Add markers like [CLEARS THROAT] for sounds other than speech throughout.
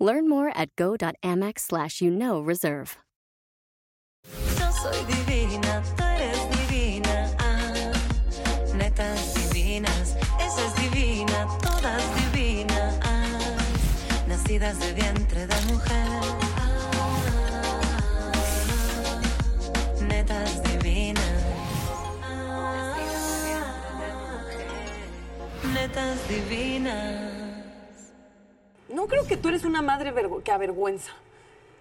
Learn more at go.amex slash you know reserve. Yo soy divina, tú eres divina. Ah, netas divinas, es divina, todas divinas. Ah, nacidas de vientre de mujer. Ah, netas divinas. Netas divinas. No creo que tú eres una madre que avergüenza,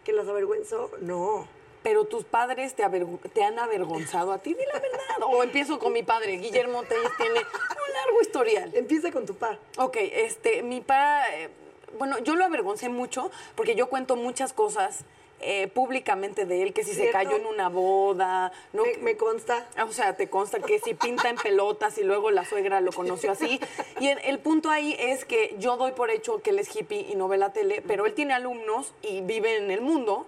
¿Que las avergüenzo? No. pero tus padres te han avergonzado a ti, di la verdad. O empiezo con mi padre, Guillermo Telles tiene un largo historial. Empieza con tu pa. Ok, este, mi pa, eh, bueno, yo lo avergoncé mucho porque yo cuento muchas cosas eh, públicamente de él, que si se cayó en una boda, no, Me, me consta. o sea, te consta que si pinta en pelotas y luego la suegra lo conoció así. Y el, el punto ahí es que yo doy por hecho que él es hippie y no ve la tele, pero él tiene alumnos y vive en el mundo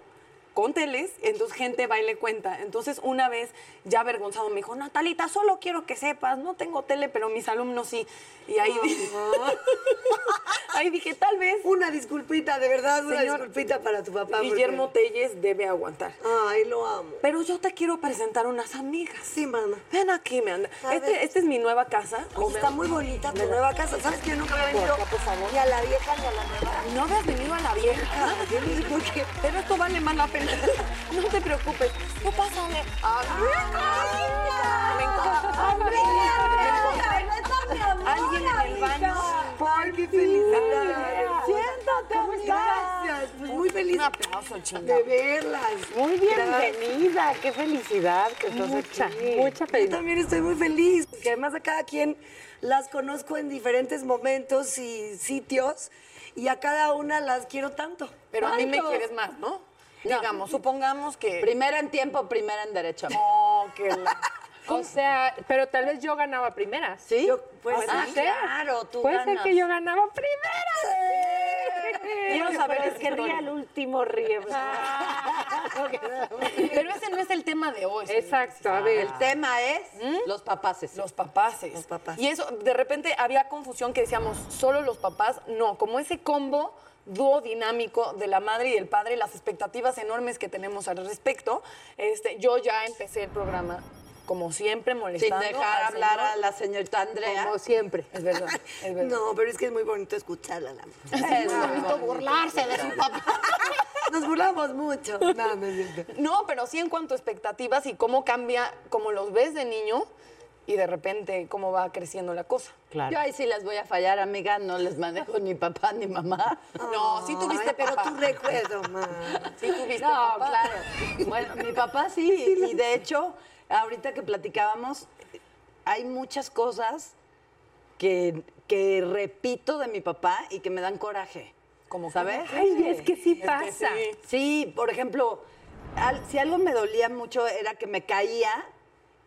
con teles, entonces gente va y le cuenta. Entonces una vez ya avergonzado me dijo, Natalita, solo quiero que sepas, no tengo tele, pero mis alumnos sí. Y ahí, dije, [LAUGHS] ahí dije, tal vez Una disculpita, de verdad, una Señor disculpita para tu papá. Guillermo Telles debe aguantar. porque- Ay, lo amo. Pero yo te quiero presentar unas amigas. Sí, mana. Ven aquí, me anda. Este, esta es mi nueva casa. Oye, está muy bonita tu nueva casa. ¿Sabes que yo nunca había venido Por favor. ni a la vieja ni a la nueva? No habías venido a la vieja. Yo no sé por qué. Pero esto vale más la pena. [LAUGHS] No te preocupes. Tú pásale. Me encanta. Alguien en el baño. ¡Ay, qué felicidad! Siéntate, Gracias. Pues muy feliz Un aplauso, de chingada. verlas. Muy bienvenida, qué felicidad que estás Mucha, aquí. mucha Yo felicidad. también estoy muy feliz, porque además a cada quien las conozco en diferentes momentos y sitios, y a cada una las quiero tanto. Pero a mí me Tanto. quieres más, ¿no? Digamos, supongamos que. Primera en tiempo, primera en derecho. Oh, que la- [LAUGHS] O sea, pero tal vez yo ganaba primera. ¿Sí? Yo, pues, ah, sí, claro, tú Puede ganas. ser que yo ganaba primera. [LAUGHS] Quiero saber es que ría el último ríe. [LAUGHS] Pero ese no es el tema de hoy. Exacto, a ver. El tema es los papaces. Los papaces. Los papás. Y eso, de repente había confusión que decíamos, solo los papás. No, como ese combo dúo dinámico de la madre y el padre, las expectativas enormes que tenemos al respecto. Este, yo ya empecé el programa, como siempre, Sin molestando. dejar al hablar señor. a la señorita Andrea. Como siempre. Es verdad, es verdad. [LAUGHS] No, pero es que es muy bonito escucharla. La... Es bonito burlarse de su papá. [LAUGHS] Nos burlamos mucho. No, no es. No, pero sí en cuanto a expectativas y cómo cambia, cómo los ves de niño y de repente cómo va creciendo la cosa. Yo ahí sí les voy a fallar, amiga. No les manejo ni papá ni mamá. No, sí tuviste Ay, pero tu recuerdo, ma. Sí tuviste No, papá. claro. Bueno, mi papá sí, y de hecho, ahorita que platicábamos, hay muchas cosas que, que repito de mi papá y que me dan coraje. Como que- ¿Sabes? Ay, es que sí Es que pasa. sí. Sí, por ejemplo, al- si algo me dolía mucho era que me caía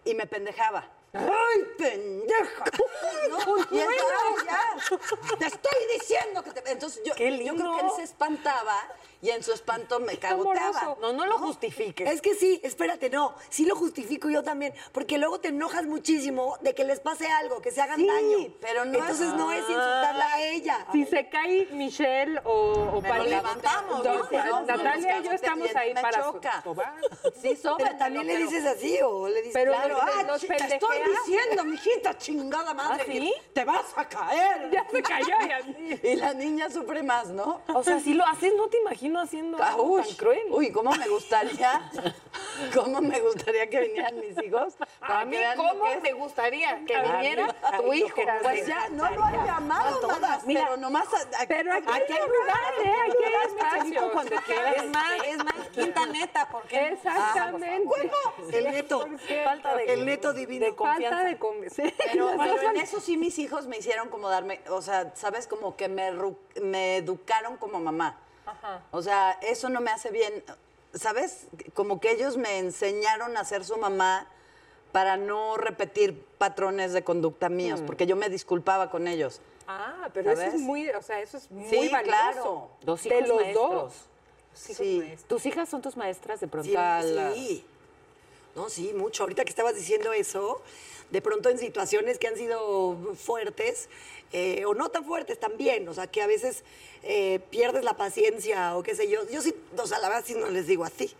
y me pendejaba. ¡Ay, pendeja! [LAUGHS] ¿No? Y entonces ya, [LAUGHS] te estoy diciendo que te... Entonces yo, ¡Qué yo creo que él se espantaba y en su espanto me cagoteaba. No, no lo justifiques. Es que sí, espérate, no, sí lo justifico yo también, porque luego te enojas muchísimo de que les pase algo, que se hagan Sí, daño. pero no Entonces es- no es insultarla a ella. Si se cae Michelle o, o Pali- levantamos, ¿no? Natalia y yo estamos ahí me para choca. [LAUGHS] Sí, Pero también le dices así o le dices Pero claro. ah, los Te estoy diciendo, mijita, chingada madre. ¿Ah, sí? Te vas a caer. Ya se cayó ya. [LAUGHS] Y la niña sufre más, ¿no? O sea, si lo haces, no te imagino haciendo Ah, algo Uy, tan cruel. uy, cómo me gustaría, [LAUGHS] cómo me gustaría que vinieran mis hijos. para a mí, ¿cómo es. te gustaría que mí, viniera a tu hijo? que Pues ya, no lo he llamado, manas, pero nomás... a- a- Pero aquí aquí hay lugar, ¿eh? Aquí hay espacio. cuando quieras. Es más, es más, quinta neta, porque [LAUGHS] Exactamente. El neto. falta de, El neto divino. de confianza. Falta de convencer. Pero, [LAUGHS] pero en eso sí mis hijos me hicieron como darme, o sea, sabes, como que me, me educaron como mamá. O sea, eso no me hace bien. ¿sabes? Como que ellos me enseñaron a ser su mamá para no repetir patrones de conducta míos, porque yo me disculpaba con ellos. Ah, pero eso es muy, o sea, eso es muy Sí, valioso. claro. Dos de los maestros. dos. Los hijos Sí. maestros. ¿Tus hijas son tus maestras de pronto? Sí. No, sí, mucho. Ahorita que estabas diciendo eso, de pronto en situaciones que han sido fuertes, eh, o no tan fuertes también, o sea, que a veces eh, pierdes la paciencia o qué sé yo. Yo sí, o sea, la verdad sí no les digo así.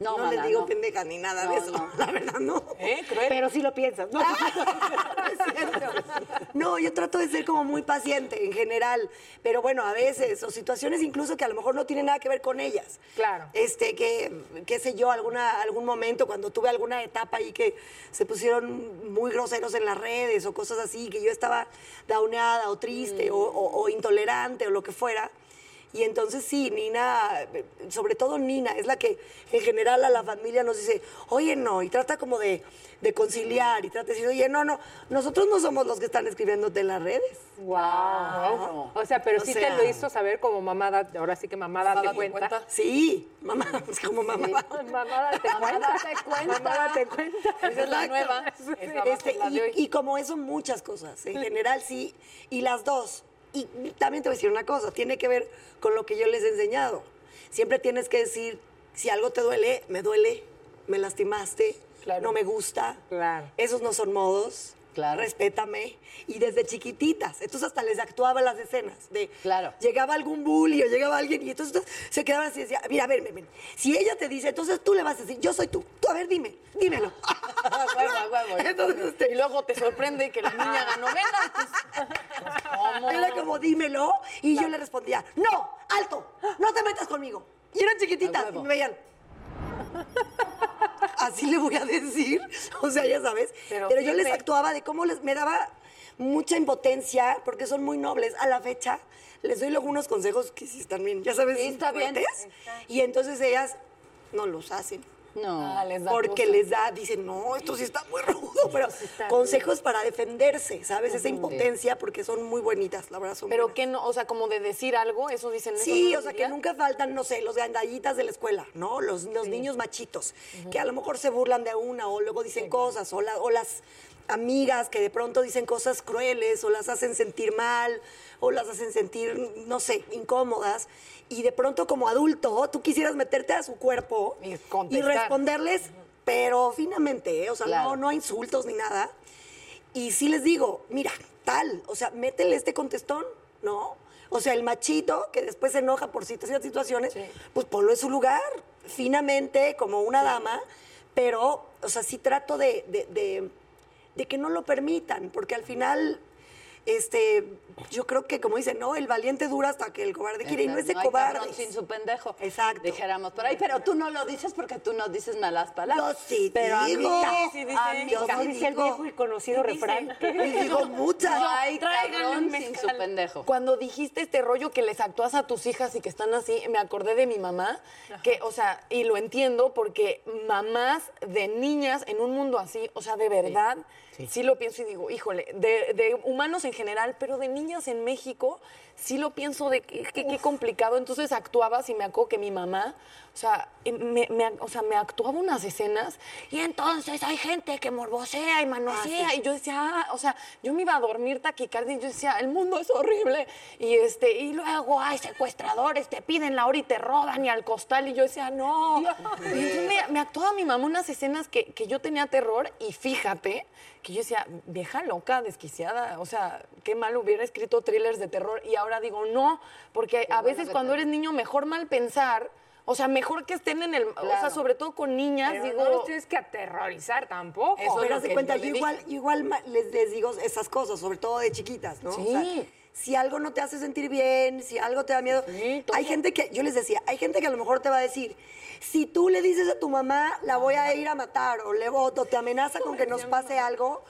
No, No, les digo no. pendeja ni nada No, de eso. no. [LAUGHS] La verdad, no. ¿Eh? Cruel. Pero sí lo piensas, ¿no? [LAUGHS] Es cierto. [LAUGHS] No, yo trato de ser como muy paciente en general, pero bueno, a veces, o situaciones incluso que a lo mejor no tienen nada que ver con ellas. Claro. Este, que, qué sé yo, alguna, algún momento cuando tuve alguna etapa ahí que se pusieron muy groseros en las redes o cosas así, que yo estaba dauneada o triste o, o- o intolerante o lo que fuera. Y entonces sí, Nina, sobre todo Nina, es la que en general a la familia nos dice, oye, no, y trata como de, de conciliar, y trata de decir, oye, no, no, nosotros no somos los que están escribiéndote en las redes. Wow. O sea, pero O sí sea- te lo hizo saber como mamá, da- ahora sí que mamá date cuenta. cuenta. Sí, mamá, [LAUGHS] es como mamá. [LAUGHS] Mamá date cuenta. date cuenta. Mamá date cuenta. [LAUGHS] Esa es la nueva. Esa Este, la y como eso, muchas cosas. En general, sí. Y las dos. Y también te voy a decir una cosa, tiene que ver con lo que yo les he enseñado. Siempre tienes que decir, si algo te duele, me duele, me lastimaste, Claro. no me gusta. Claro. Esos no son modos. Claro. Respétame. Y desde chiquititas. Entonces hasta les actuaba las escenas. De, Claro. Llegaba algún bully o llegaba alguien y entonces se quedaban así y decía, mira, a ver, ven, ven. Si ella te dice, entonces tú le vas a decir, yo soy tú. Tú, a ver, dime, dímelo. [LAUGHS] Entonces, Y luego te sorprende que la niña ganó [LAUGHS] Era como, dímelo. Y yo le respondía, no, alto, no te metas conmigo. Y eran chiquititas y me veían. Así le voy a decir. O sea, ya sabes. Pero Pero, yo les actuaba de cómo les, me daba mucha impotencia, porque son muy nobles. A la fecha, les doy luego unos consejos que sí están bien, ya sabes, Sí, está bien. Y entonces ellas no los hacen. No. Ah, les da Porque cosa. les da, dicen, no, esto sí está muy rudo, pero consejos para defenderse, ¿sabes? Esa impotencia, porque son muy bonitas, la verdad son Pero buenas. que no, o sea, como de decir algo, eso dicen eso Sí, no o sea, que nunca faltan, no sé, los gandallitas de la escuela, ¿no? Los, los niños machitos, que a lo mejor se burlan de una o luego dicen cosas, o, la- o las amigas que de pronto dicen cosas crueles o las hacen sentir mal o las hacen sentir, no sé, incómodas. Y de pronto como adulto, tú quisieras meterte a su cuerpo Y responderles, pero finamente, ¿eh? o sea, Claro. no, no insultos ni nada. Y sí les digo, mira, tal, o sea, métele este contestón, ¿no? O sea, el machito que después se enoja por ciertas situaciones, pues ponlo en su lugar, finamente, como una dama, pero, o sea, sí trato de, de- de- de que no lo permitan, porque al final, este, yo creo que, como dicen, no, el valiente dura hasta que el cobarde quiere, y no es de cabrón cobardes. sin su pendejo. Exacto. Dijéramos por ahí, pero tú no lo dices porque tú no dices malas palabras. Yo sí pero digo. amiga, Sí, sí dice. amiga, Yo sí dice el viejo y conocido refrán. [LAUGHS] Y digo muchas. no cabrón un sin su pendejo. Cuando dijiste este rollo que les actúas a tus hijas y que están así, me acordé de mi mamá, que, o sea, y lo entiendo porque mamás de niñas en un mundo así, o sea, de verdad, sí, lo pienso y digo, híjole, de, de humanos en general, pero de niñas en México, sí lo pienso de qué complicado. Entonces actuabas y me acuerdo que mi mamá, o sea, eh, me, me- o sea, me actuaba unas escenas y entonces hay gente que morbosea y manosea. y yo decía, ah, o sea, yo me iba a dormir taquicardia y yo decía, el mundo es horrible y este y luego hay secuestradores, te piden la hora y te roban y al costal. Y yo decía, no. [LAUGHS] Y entonces me, me actuaba mi mamá unas escenas que, que yo tenía terror y fíjate que yo decía, vieja loca, desquiciada, o sea, qué mal hubiera escrito thrillers de terror y ahora digo, no, porque a veces cuando eres niño mejor mal pensar. O sea, mejor que estén en el... O sea, sobre todo con niñas, Pero digo... no los tienes que aterrorizar tampoco. Eso es Pero que cuenta, yo igual, igual les, les digo esas cosas, sobre todo de chiquitas, ¿no? O sea, Sí. Si algo no te hace sentir bien, si algo te da miedo. Sí, hay gente que, yo les decía, hay gente que a lo mejor te va a decir, si tú le dices a tu mamá, la voy a ir a matar, o le voto, te amenaza con que nos pase algo,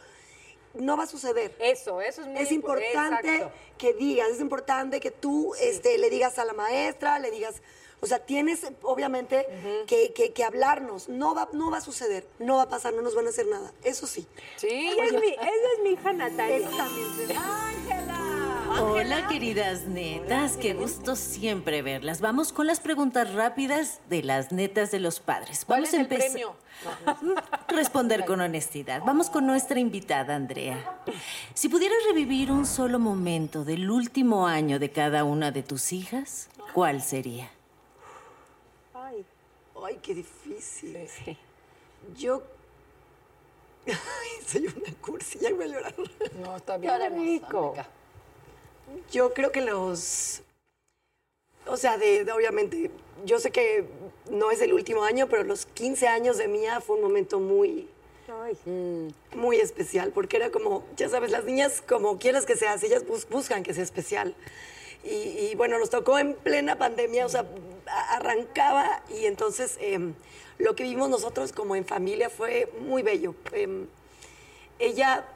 no va a suceder. Eso, eso es muy Es impo- importante exacto. que digas, es importante que tú este, le digas a la maestra, le digas, o sea, tienes obviamente que, que- que hablarnos. No va, no va a suceder, no va a pasar, no nos van a hacer nada. Eso sí. Sí. Ella es mi, ella es mi hija Natalia. Eso también. se- Hola, queridas netas. Qué gusto siempre verlas. Vamos con las preguntas rápidas de las netas de los padres. ¿Cuál Vamos es a el empezar. premio? [LAUGHS] Responder con honestidad. Vamos con nuestra invitada, Andrea. Si pudieras revivir un solo momento del último año de cada una de tus hijas, ¿cuál sería? Ay, qué difícil. Yo. [LAUGHS] Ay, soy una cursi, ya voy a llorar. No, está bien. rico. Yo creo que los. O sea, de, de- obviamente, yo sé que no es el último año, pero los 15 años de Mía fue un momento muy. Muy especial, porque era como, ya sabes, las niñas, como quieras que sea, ellas bus- buscan que sea especial. Y, y, bueno, nos tocó en plena pandemia, o sea, arrancaba y entonces em, lo que vimos nosotros como en familia fue muy bello. Em, ella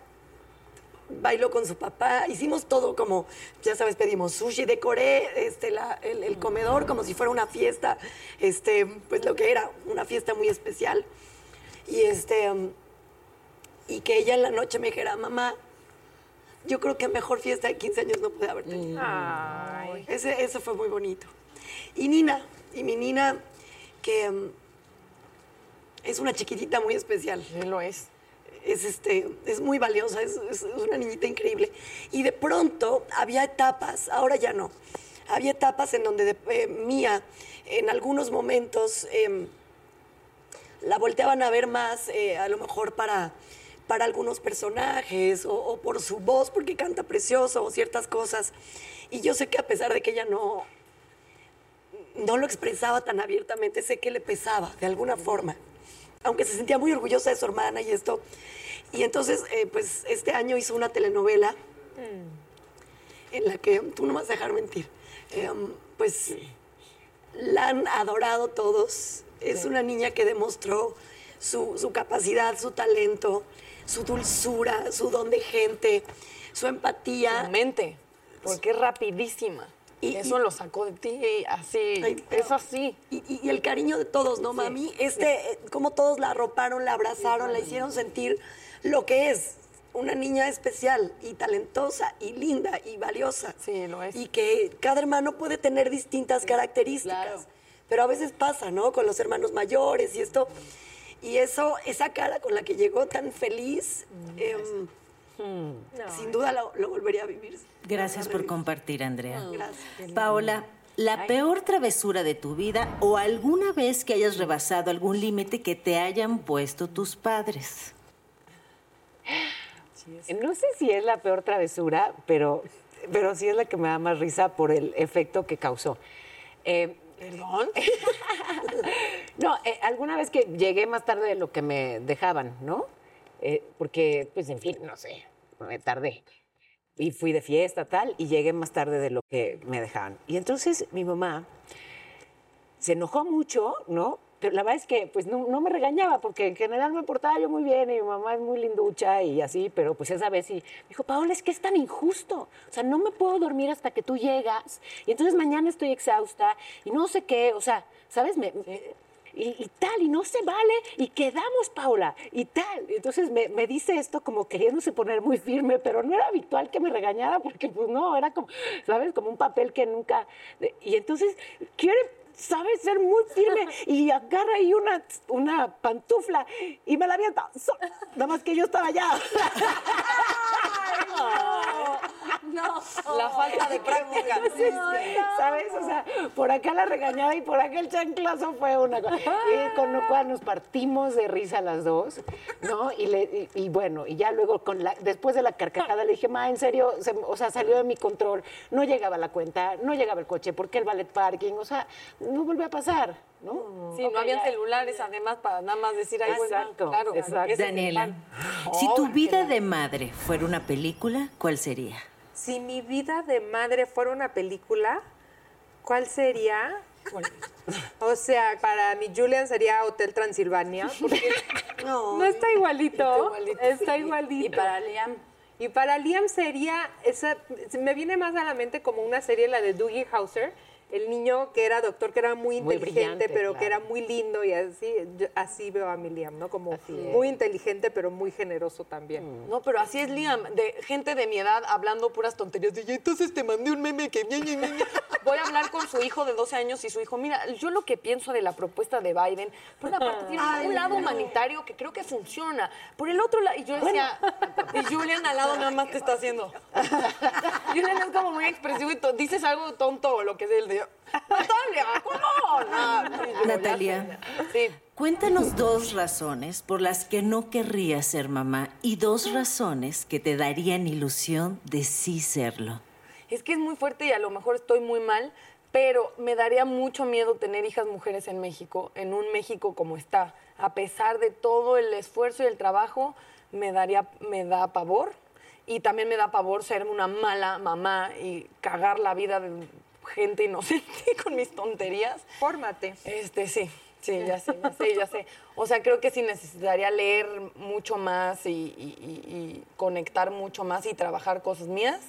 bailó con su papá, hicimos todo como, ya sabes, pedimos sushi, decoré este, la- el, el comedor como si fuera una fiesta, este, pues lo que era, una fiesta muy especial. Y, este, um, y que ella en la noche me dijera, mamá, yo creo que mejor fiesta de 15 años no puede haber tenido. Ay. Ese, eso fue muy bonito. Y Nina, y mi Nina, que um, es una chiquitita muy especial Sí, lo es. Es, este, es muy valiosa, es, una niñita increíble. Y de pronto había etapas, ahora ya no, había etapas en donde de- eh, Mía, en algunos momentos, em, la volteaban a ver más, eh, a lo mejor para, para algunos personajes o, o por su voz, porque canta precioso o ciertas cosas. Y yo sé que a pesar de que ella no, no lo expresaba tan abiertamente, sé que le pesaba de alguna forma, aunque se sentía muy orgullosa de su hermana y esto. Y entonces, eh, pues este año hizo una telenovela en la que, tú no vas a dejar mentir, eh, pues la han adorado todos. Es una niña que demostró su, su capacidad, su talento, su dulzura, su don de gente, su empatía. Tu mente, porque es rapidísima. Y- eso y- lo sacó de ti así. Ay, es así. Y, el cariño de todos, ¿no, mami? Este, eh, como todos la arroparon, la abrazaron, la hicieron sentir lo que es una niña especial y talentosa y linda y valiosa. Sí, lo es. Y que cada hermano puede tener distintas características. Pero a veces pasa, ¿no? Con los hermanos mayores y esto. Y eso, esa cara con la que llegó tan feliz, em, sin duda lo, lo volvería a vivir. Gracias por compartir, Andrea. Gracias. Paola, la peor travesura de tu vida o alguna vez que hayas rebasado algún límite que te hayan puesto tus padres. No sé si es la peor travesura, pero, pero sí es la que me da más risa por el efecto que causó. Eh, ¿Perdón? [LAUGHS] no, eh, alguna vez que llegué más tarde de lo que me dejaban, ¿no? Eh, porque, pues, en fin, no sé, me tardé. Y fui de fiesta, tal, y llegué más tarde de lo que me dejaban. Y entonces mi mamá se enojó mucho, ¿no? Pero la verdad es que pues no, no me regañaba porque en general me portaba yo muy bien y mi mamá es muy linducha y así, pero pues esa vez sí me dijo, Paola, es que es tan injusto. O sea, no me puedo dormir hasta que tú llegas y entonces mañana estoy exhausta y no sé qué, o sea, ¿sabes? Me, y, y tal, y no se vale, y quedamos, Paula, y tal. Entonces me, me dice esto como queriéndose poner muy firme, pero no era habitual que me regañara, porque pues no, era como, ¿sabes? Como un papel que nunca... Y entonces quiere, ¿sabes? Ser muy firme, [LAUGHS] y agarra ahí una, una pantufla, y me la avienta. So- Nada más que yo estaba allá. [LAUGHS] La falta de práctica. Entonces, ¿sabes? O sea, por acá la regañada y por acá el chanclazo fue una cosa. Y con lo cual nos partimos de risa las dos, ¿no? Y, le, y, y bueno, y ya luego, con la, después de la carcajada, le dije, ma, en serio, se- o sea, salió de mi control, no llegaba la cuenta, no llegaba el coche, ¿por qué el ballet parking? O sea, no volvió a pasar, ¿no? Sí, no habían celulares además para nada más decir ahí, bueno, Exacto, claro. exacto. Daniela, si Oh, tu qué vida de madre fuera una película, ¿cuál sería? Si mi vida de madre fuera una película, ¿cuál sería? O sea, para mi Julian sería Hotel Transilvania, porque [LAUGHS] no, está igualito, está igualito. Y para Liam. Y para Liam sería, esa, me viene más a la mente como una serie, la de Doogie Howser, el niño que era doctor, que era muy inteligente, pero que era muy lindo y así, yo- así veo a mi Liam, ¿no? Como es. muy inteligente, pero muy generoso también. No, pero así es Liam, de gente de mi edad hablando puras tonterías. De, "Y entonces te mandé un meme que... ña, ña, ña, ña". Voy a hablar con su hijo de 12 años y su hijo, mira, yo lo que pienso de la propuesta de Biden, por una parte tiene un lado humanitario que creo que funciona, por el otro lado, y yo decía, y Julian al lado nada más te está haciendo. [LAUGHS] Julian es como muy expresivo y dices algo tonto o lo que sea, el de, Natalia, [LAUGHS] ¿cómo? No, Natalia. Sí. Cuéntanos dos razones por las que no querrías ser mamá y dos razones que te darían ilusión de sí serlo. Es que es muy fuerte y a lo mejor estoy muy mal, pero me daría mucho miedo tener hijas mujeres en México, en un México como está. A pesar de todo el esfuerzo y el trabajo, me daría, me da pavor. Y también me da pavor ser una mala mamá y cagar la vida de gente inocente [LAUGHS] con mis tonterías. Fórmate. Este, sí, sí, ya sé, ya sé, ya sé. [LAUGHS] O sea, creo que sí necesitaría leer mucho más y, y- y- conectar mucho más y trabajar cosas mías.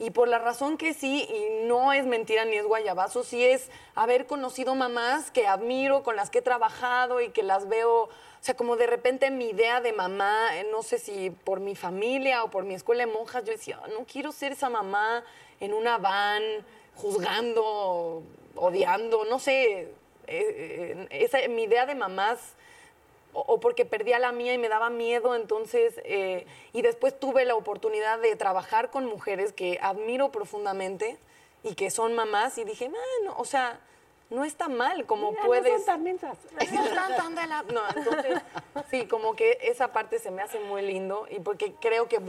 Y por la razón que sí, y no es mentira ni es guayabazo, sí es haber conocido mamás que admiro, con las que he trabajado y que las veo, o sea, como de repente mi idea de mamá, eh, no sé si por mi familia o por mi escuela de monjas, yo decía, no quiero ser esa mamá en una van, juzgando, odiando, no sé, eh, eh, esa, mi idea de mamás o, o porque perdía la mía y me daba miedo, entonces, eh, y después tuve la oportunidad de trabajar con mujeres que admiro profundamente y que son mamás y dije, "Ah, no, o sea, no está mal, como Mira, no puedes... son tan mensas. [LAUGHS] No están tan de la- No, entonces, sí, como que esa parte se me hace muy lindo y porque creo que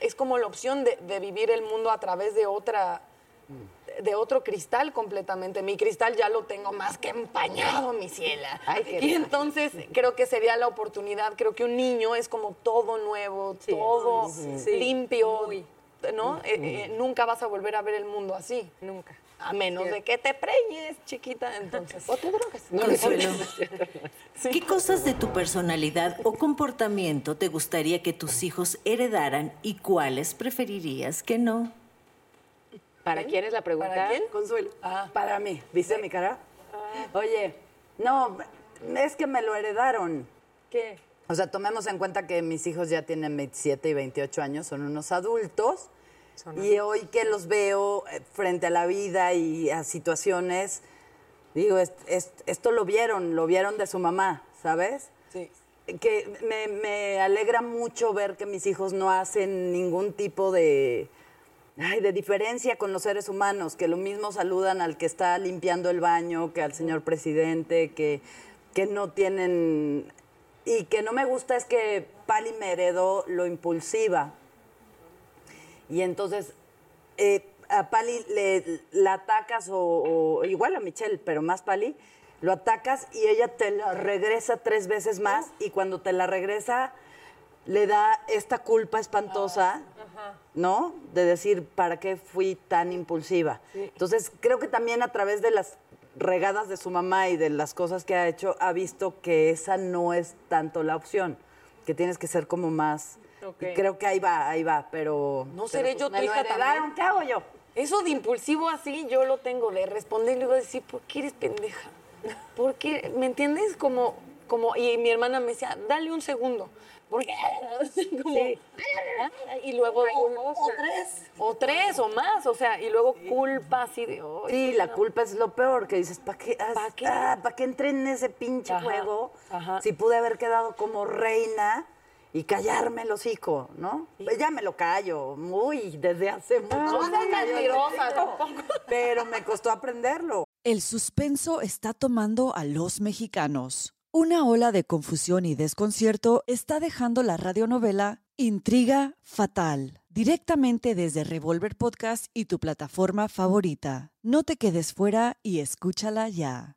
es como la opción de, de vivir el mundo a través de otra de otro cristal completamente. Mi cristal ya lo tengo más que empañado, mi ciela. Ay, qué y entonces creo que sería la oportunidad. Creo que un niño es como todo nuevo, todo limpio, ¿no? Eh, eh, nunca vas a volver a ver el mundo así. Nunca. A menos de que te preñes, chiquita, entonces. [LAUGHS] O te drogas. ¿qué cosas de tu personalidad o comportamiento te gustaría que tus hijos heredaran y cuáles preferirías que no? ¿Para quién es la pregunta? ¿Para quién? Consuelo. Ah, Para mí, ¿viste mi cara? Oye, no, es que me lo heredaron. ¿Qué? O sea, tomemos en cuenta que mis hijos ya tienen 27 y 28 años, son unos adultos. y hoy que los veo eh, frente a la vida y a situaciones, digo, es- es- esto lo vieron, lo vieron de su mamá, ¿sabes? sí. que me, me alegra mucho ver que mis hijos no hacen ningún tipo de, ay, de diferencia con los seres humanos, que lo mismo saludan al que está limpiando el baño, que al señor presidente, que, que no tienen... Y que no me gusta es que Pali me heredó lo impulsiva. Y entonces eh, a Pali le, la atacas, o, o igual a Michelle, pero más Pali, lo atacas y ella te la regresa tres veces más y cuando te la regresa le da esta culpa espantosa, ¿no? De decir, ¿para qué fui tan impulsiva? Entonces, creo que también a través de las regadas de su mamá y de las cosas que ha hecho, ha visto que esa no es tanto la opción, que tienes que ser como más... Y creo que ahí va, ahí va, pero... ¿No seré pues, yo tu hija también? ¿Qué hago yo? Eso de impulsivo así, yo lo tengo de responder y luego decir, ¿por qué eres pendeja? ¿Por qué? ¿Me entiendes? Como, como, y mi hermana me decía, dale un segundo. Porque, [LAUGHS] como, y luego, o, tres. O tres o más, o sea, y luego culpa así de, "Ay, Sí, la culpa es lo peor, que dices, ¿para qué, ¿Pa' qué? ah, ¿pa' qué entré en ese pinche Ajá, juego? ajá. Si pude haber quedado como reina y callarme el hocico, ¿no? Pues ya me lo callo, muy, desde hace mucho. No. Pero me costó aprenderlo. El suspenso está tomando a los mexicanos. Una ola de confusión y desconcierto está dejando la radionovela Intriga Fatal, directamente desde Revolver Podcast y tu plataforma favorita. No te quedes fuera y escúchala ya.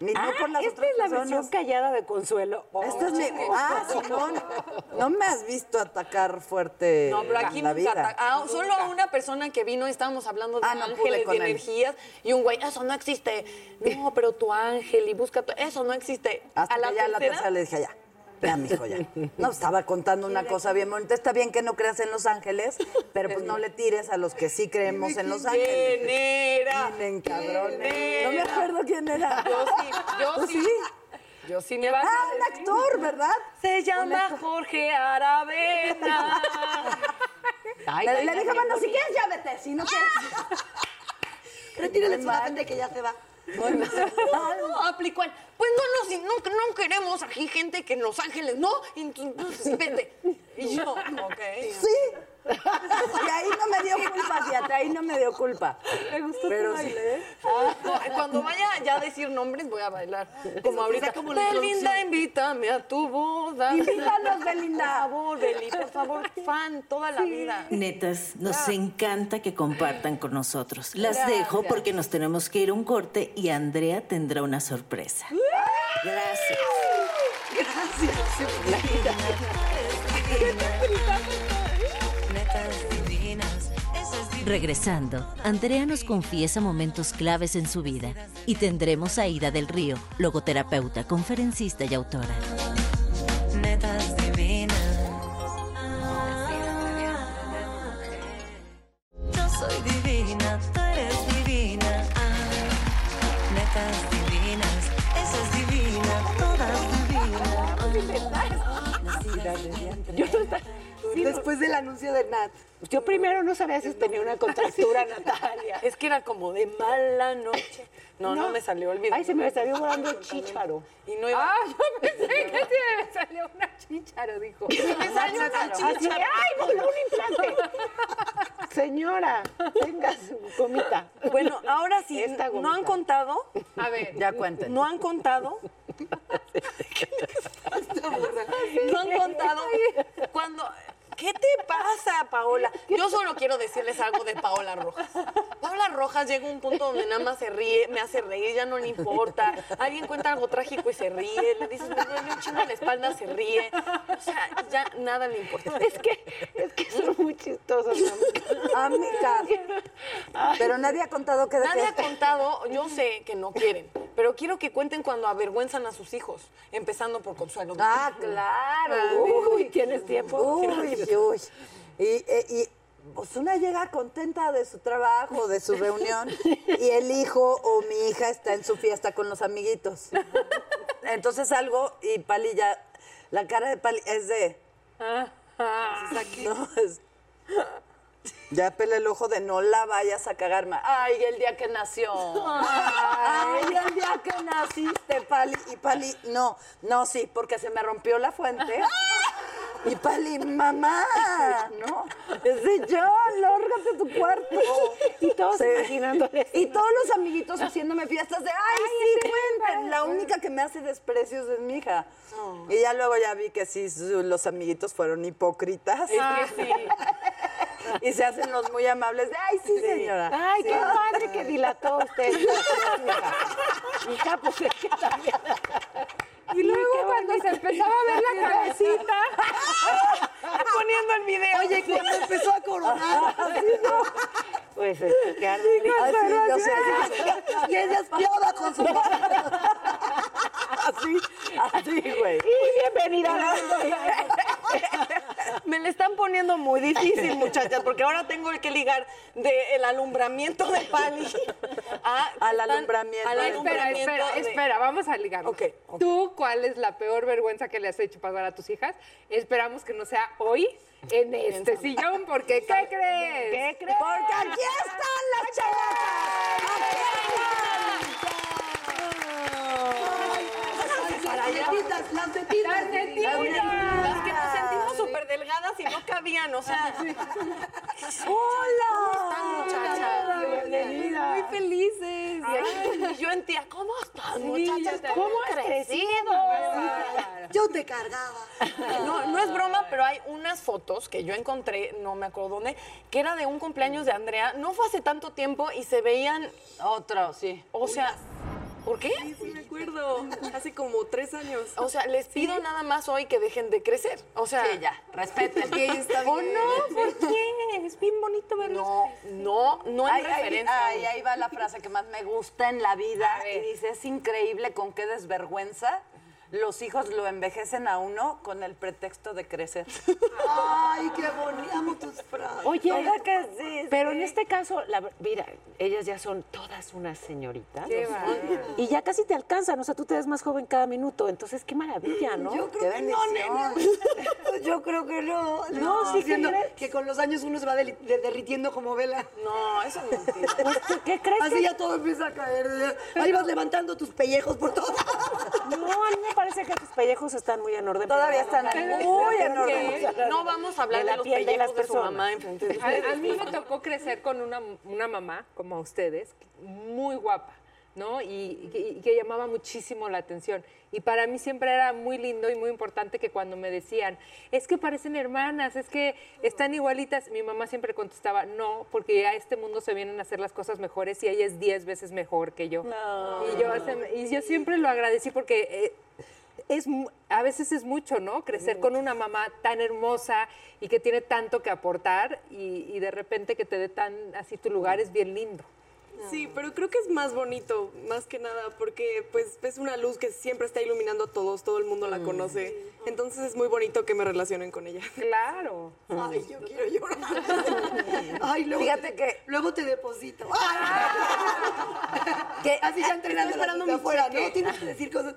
Ni no Ah, por las esta otras es la personas. versión callada de Consuelo. Esta es mi... Ah, Simón, no me has visto atacar fuerte No, pero aquí la nunca vida. ah, solo a una persona que vino estábamos hablando de Ah, no ángeles, de él. energías, y un güey, eso no existe. No, pero tu ángel, y busca tu... Eso no existe. Hasta a la que ya la tercera, tercera le dije, ya, ya, mijo, ya. No, estaba contando una cosa bien bonita. Está bien que no creas en los ángeles, pero pues no le tires a los que sí creemos en los ángeles. ¿Quién era? Vienen cabrones. ¿Quién No me acuerdo quién era. Yo sí, yo ¿Tú sí. Yo sí me vas Ah, a un actor, ¿verdad? Se llama Jorge Aravena. Ay, Le, le bueno, si quieres, ya vete. Si no quieres... Retírale su gente que ya se va. No, aplicó el, Pues no, nos, no, no queremos aquí gente que en Los Ángeles, ¿no? Entonces, vete. Y yo, ok. Sí. [LAUGHS] Y ahí no me dio culpa, fíjate, ahí no me dio culpa. Me gustó Pero tu sí. baile, ¿eh? No, cuando vaya ya a decir nombres, voy a bailar. Como ahorita. como la Belinda, invítame a tu boda. Invítanos, Belinda. Por favor, Beli, por favor, fan toda la vida. Netas, nos encanta que compartan con nosotros. Las dejo porque nos tenemos que ir a un corte y Andrea tendrá una sorpresa. Gracias. Netas Regresando, Andrea nos confiesa momentos claves en su vida y tendremos a Ida del Río, logoterapeuta, conferencista y autora. Netas divinas. Yo soy divina, tú eres divina. Ah, netas divinas, esa es divina, todas divinas. Después del anuncio de Nat. Yo primero no sabía si tenía una contractura, [LAUGHS] Natalia. Es que era como de mala noche. No, no, me salió el video. Ay, se me salió volando el chícharo. Y no iba. Ah, yo pensé que sí me salió una chícharo, dijo. [LAUGHS] me salió una chicha. ¡Ay, voló un implante! Señora, tenga su gomita. Bueno, ahora sí, Esta no gomita. han contado, A ver, Ya cuenten. no han contado. [LAUGHS] No han contado cuando. ¿Qué te pasa, Paola? Yo solo quiero decirles algo de Paola Rojas. Paola Rojas llega a un punto donde nada más se ríe, me hace reír, ya no le importa. Alguien cuenta algo trágico y se ríe. Le dices, me duele un chingo la espalda, se ríe. O sea, ya nada le importa. Es que, es que son muy chistosos, Amiga. Pero nadie ha contado que Nadie ha contado, yo sé que no quieren, pero quiero que cuenten cuando avergüenzan a sus hijos, empezando por Consuelo. Ah, claro. Uy, ¿tienes tiempo? Uy, uy. Y, y, pues una llega contenta de su trabajo, de su reunión, y el hijo o mi hija está en su fiesta con los amiguitos. Entonces salgo y Pali ya, la cara de Pali es de... [LAUGHS] No, es... Ya pela el ojo de no la vayas a cagarme. Ay, el día que nació. Ay, el día que naciste, Pali. Y Pali, no, no, sí, porque se me rompió la fuente. Y Pali, mamá, ¿no? Es de yo, lórgate tu cuarto. Y todos Sí. imaginándole. Y todos los amiguitos haciéndome fiestas de, ay, sí, cuenten. La única que me hace desprecios es mi hija. Y ya luego ya vi que sí, los amiguitos fueron hipócritas. [LAUGHS] y se hacen los muy amables de, ay, sí, señora. Ay, Sí. qué padre que dilató usted. [LAUGHS] Hija, pues es que también. Y luego cuando se empezaba a ver la cabecita, [LAUGHS] Poniendo el video. Oye, cuando empezó a coronar. [LAUGHS] Pues es que Carmen- Ay, sí, yo sé. Y ella con su [LAUGHS] Así, así, güey. Y bienvenida al mundo me le están poniendo muy difícil, muchachas, porque ahora tengo que ligar del alumbramiento de Pali a, al alumbramiento. Al alumbramiento espera, espera, espera, vamos a ligar. Okay, ¿Tú cuál es la peor vergüenza que le has hecho pasar a tus hijas? Esperamos que no sea hoy en este sillón, porque ¿qué crees? ¿Qué crees? Porque aquí están las chavacas. Aquí están. Las netitas, las netitas. Las netitas. Las que no delgadas y no cabían, o sea. ¡Hola! muchachas? Bienvenida. Muy felices. Y yo en tía, ¿cómo están, muchachas? ¿Cómo has crecido? Yo te cargaba. No, no es broma, pero hay unas fotos que yo encontré, no me acuerdo dónde, que era de un cumpleaños de Andrea. No fue hace tanto tiempo y se veían, Otro, sí. o sea, ¿por qué? Sí, me acuerdo. Hace como tres años. O sea, les pido nada más hoy que dejen de crecer. O sea, Sí, ya, respeten. [LAUGHS] Sí, está ¿O bien. no? ¿Por qué? Es bien bonito verlos. No, no, no en Ay, ay, referencia. ay, ahí va la frase que más me gusta en la vida. Y dice, es increíble con qué desvergüenza los hijos lo envejecen a uno con el pretexto de crecer. Ay, qué bonito. Amo tus frases. Oye, ¿Verdad que sí? pero en este caso, la mira, ellas ya son todas unas señoritas. Qué ¿no? Y ya casi te alcanzan, o sea, tú te ves más joven cada minuto. Entonces, qué maravilla, ¿no? Yo Qué creo que no, nena. [LAUGHS] Yo creo que no. No, sí que que con los años uno se va de- derritiendo como vela. No, eso es mentira. [LAUGHS] Pues, ¿qué- ¿qué crees? Así que- ya todo empieza a caer. Ahí vas levantando tus pellejos por todo. No, me parece que tus pellejos están muy en orden. Todavía están muy en Que orden. no vamos a hablar De los piel de pellejos las de, su personas. mamá enfrente de A, ustedes. a mí me tocó crecer con una, una mamá, como ustedes, muy guapa, ¿no? Y, y que- llamaba muchísimo la atención. Y para mí siempre era muy lindo y muy importante que cuando me decían, es que parecen hermanas, es que están igualitas, mi mamá siempre contestaba, no, porque a este mundo se vienen a hacer las cosas mejores y ella es 10 veces mejor que yo. Y, yo, y siempre lo agradecí porque... eh, es, a veces es mucho, ¿no? Crecer con una mamá tan hermosa y que tiene tanto que aportar y, y de repente que te dé tan así tu lugar es bien lindo. Sí, pero creo que es más bonito, más que nada, porque pues es una luz que siempre está iluminando a todos, todo el mundo la conoce. Entonces es muy bonito que me relacionen con ella. Claro. Ay, yo quiero llorar. [LAUGHS] Ay, luego Fíjate te, que- luego te deposito. [LAUGHS] Que- Así ya entrenando esperando mi afuera, cheque. ¿no? Tienes que decir cosas.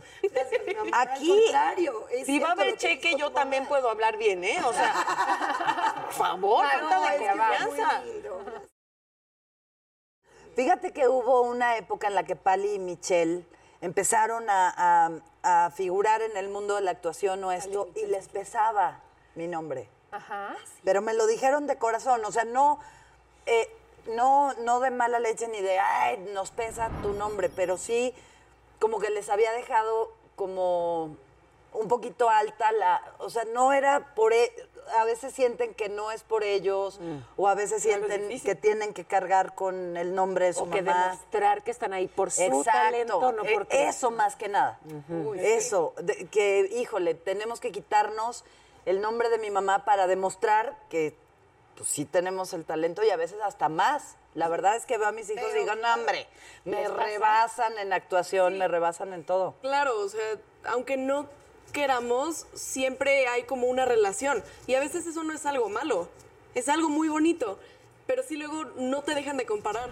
Aquí- Al contrario. es Si va a haber cheque, yo también puedo hablar bien, ¿eh? O sea, [LAUGHS] por favor, No, falta de es que fue confianza. Fíjate que hubo una época en la que Pali y Michelle empezaron a, a- a figurar en el mundo de la actuación o esto y les pesaba mi nombre. Ajá. Pero me lo dijeron de corazón, o sea, no, eh, no, no de mala leche ni de, ay, nos pesa tu nombre, pero sí como que les había dejado como un poquito alta la, o sea, no era por, e- a veces sienten que no es por ellos, o a veces sienten que tienen que cargar con el nombre de su O que mamá. demostrar que están ahí por su Exacto. talento, no Eh, porque... Eso más que nada. Eso, de- que híjole, tenemos que quitarnos el nombre de mi mamá para demostrar que pues, sí tenemos el talento y a veces hasta más. La verdad es que veo a mis hijos y digo, no, hombre, me rebasan en actuación, me rebasan en todo. Claro, o sea, aunque no queramos, siempre hay como una relación. Y a veces eso no es algo malo, es algo muy bonito. Pero sí luego no te dejan de comparar.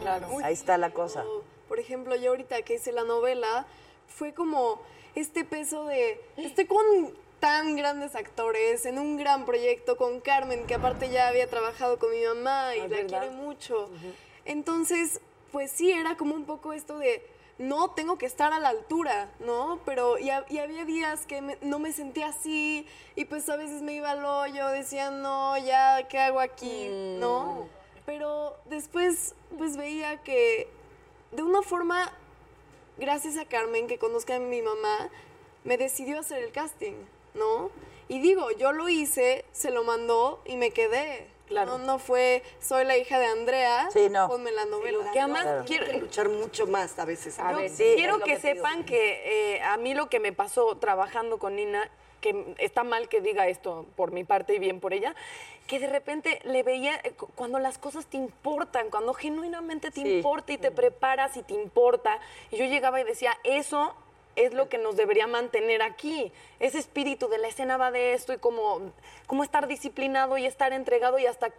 Claro. Ahí está la cosa. Por ejemplo, yo ahorita que hice la novela, fue como este peso de, estoy con tan grandes actores, en un gran proyecto con Carmen, que aparte ya había trabajado con mi mamá y la quiere mucho. Entonces, pues sí, era como un poco esto de, no, tengo que estar a la altura, ¿no? Pero y, ha- y había días que me- no me sentía así y pues a veces me iba al hoyo, decía, no, ya, ¿qué hago aquí? ¿No? Pero después pues veía que de una forma, gracias a Carmen, que conozca a mi mamá, me decidió hacer el casting, ¿no? Y digo, yo lo hice, se lo mandó y me quedé. Claro. No, no fue, soy la hija de Andrea, Sí, no. ponme la novela. Que además Hay quiero, que luchar mucho más a veces. A Sí, quiero que, sepan que eh, a mí lo que me pasó trabajando con Nina, que está mal que diga esto por mi parte y bien por ella, que de repente le veía eh, cu- cuando las cosas te importan, cuando genuinamente te Sí. importa y te preparas y te importa. Y yo llegaba y decía, eso es lo que nos debería mantener aquí. Ese espíritu de la escena va de esto y como, como estar disciplinado y estar entregado y hasta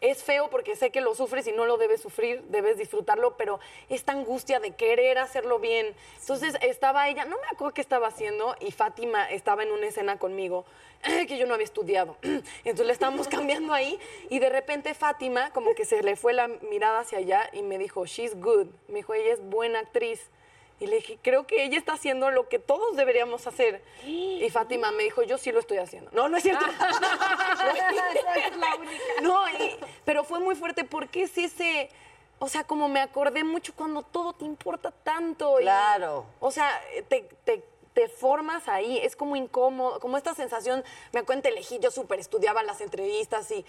es feo porque sé que lo sufres y no lo debes sufrir, debes disfrutarlo, pero esta angustia de querer hacerlo bien. Entonces estaba ella, no me acuerdo qué estaba haciendo, y Fátima estaba en una escena conmigo, [CLEARS THROAT] que yo no había estudiado. [CLEARS THROAT] Entonces le estábamos cambiando ahí, y de repente Fátima, como que se le fue la mirada hacia allá y me dijo, she's good. Me dijo, ella es buena actriz. Y le dije, creo que ella está haciendo lo que todos deberíamos hacer. Y Fátima me dijo, yo sí lo estoy haciendo. No, no es cierto. [LAUGHS] [LAUGHS] No, y- pero fue muy fuerte porque es ese, o sea, como me acordé mucho cuando todo te importa tanto. y- Claro. o sea, te, te- te formas ahí, es como incómodo, como esta sensación, me acuerdo elegí, yo súper estudiaba las entrevistas y,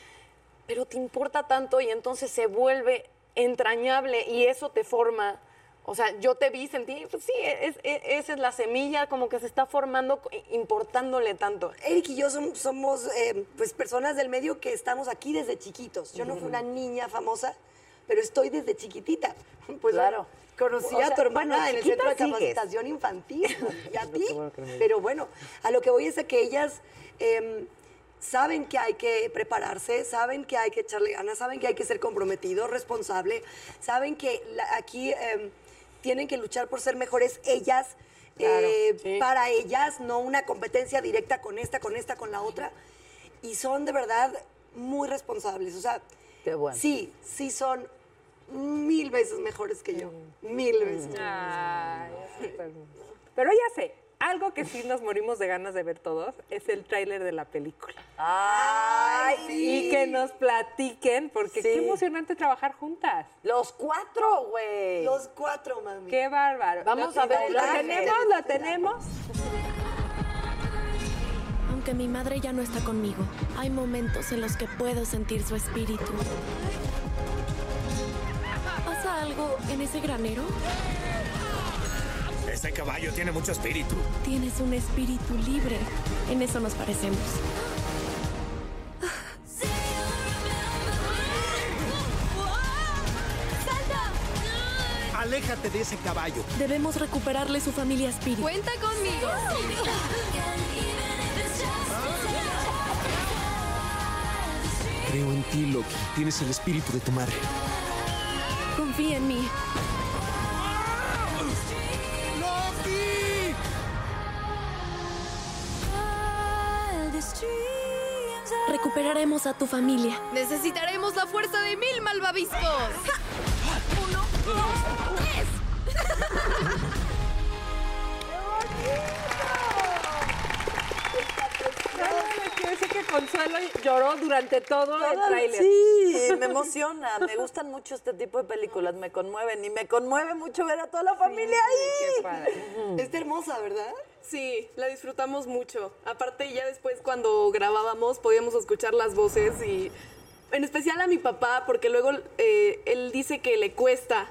pero te importa tanto y entonces se vuelve entrañable y eso te forma. O sea, yo te vi, sentí, pues sí, es- es- esa es la semilla como que se está formando, importándole tanto. Eric y yo som- somos eh, pues personas del medio que estamos aquí desde chiquitos. Yo no fui una niña famosa, pero estoy desde chiquitita. [LAUGHS] Pues Claro. Conocí O a sea, tu hermana bueno, en el centro de sigues. capacitación infantil [LAUGHS] y a ti. Pero bueno, a lo que voy es a que ellas em, saben que hay que prepararse, saben que hay que echarle ganas, saben que hay que ser comprometido, responsable, saben que la- aquí em, tienen que luchar por ser mejores ellas. eh, para ellas, no una competencia directa con esta, con esta, con la otra. Y son de verdad muy responsables. O sea, Qué bueno. sí, sí son mil veces mejores que yo. Mil veces. Ay, súper. Pero ya sé, algo que sí nos morimos de ganas de ver todos es el tráiler de la película. Ay, Y que nos platiquen, porque qué Sí. emocionante trabajar juntas. Los cuatro, güey. Los cuatro, mami. Qué bárbaro. Vamos Lo- a ver ¿Lo tenemos? ¿Lo tenemos? Aunque mi madre ya no está conmigo, hay momentos en los que puedo sentir su espíritu. ¿Pasa algo en ese granero? Ese caballo tiene mucho espíritu. Tienes un espíritu libre. En eso nos parecemos. Aléjate de ese caballo. Debemos recuperarle su familia espíritu. Cuenta conmigo. Creo en ti, Loki. Tienes el espíritu de tu madre. Confía en mí. Recuperaremos a tu familia. Necesitaremos la fuerza de mil malvaviscos. Uno, dos, tres. Quiero decir que Consuelo lloró durante todo el tráiler. Sí, me emociona. Me gustan mucho este tipo de películas, me conmueven. Y me conmueve mucho ver a toda la familia ahí. Qué padre. Está hermosa, ¿verdad? Sí, la disfrutamos mucho. Aparte, ya después cuando grabábamos podíamos escuchar las voces y en especial a mi papá, porque luego eh, él dice que le cuesta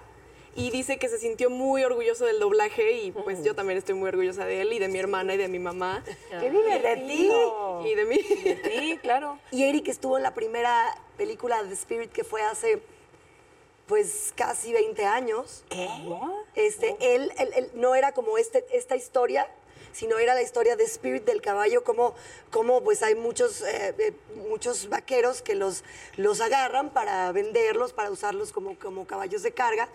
y dice que se sintió muy orgulloso del doblaje y pues yo también estoy muy orgullosa de él y de mi hermana y de mi mamá. ¡Qué divertido! Y de mí. Sí, claro. Y Eric estuvo en la primera película de Spirit que fue hace pues casi 20 años. ¿Qué? Este, él, él- él no era como este, esta historia, sino era la historia de Spirit del caballo, como, como pues hay muchos, eh, eh, muchos vaqueros que los, los agarran para venderlos, para usarlos como, como caballos de carga.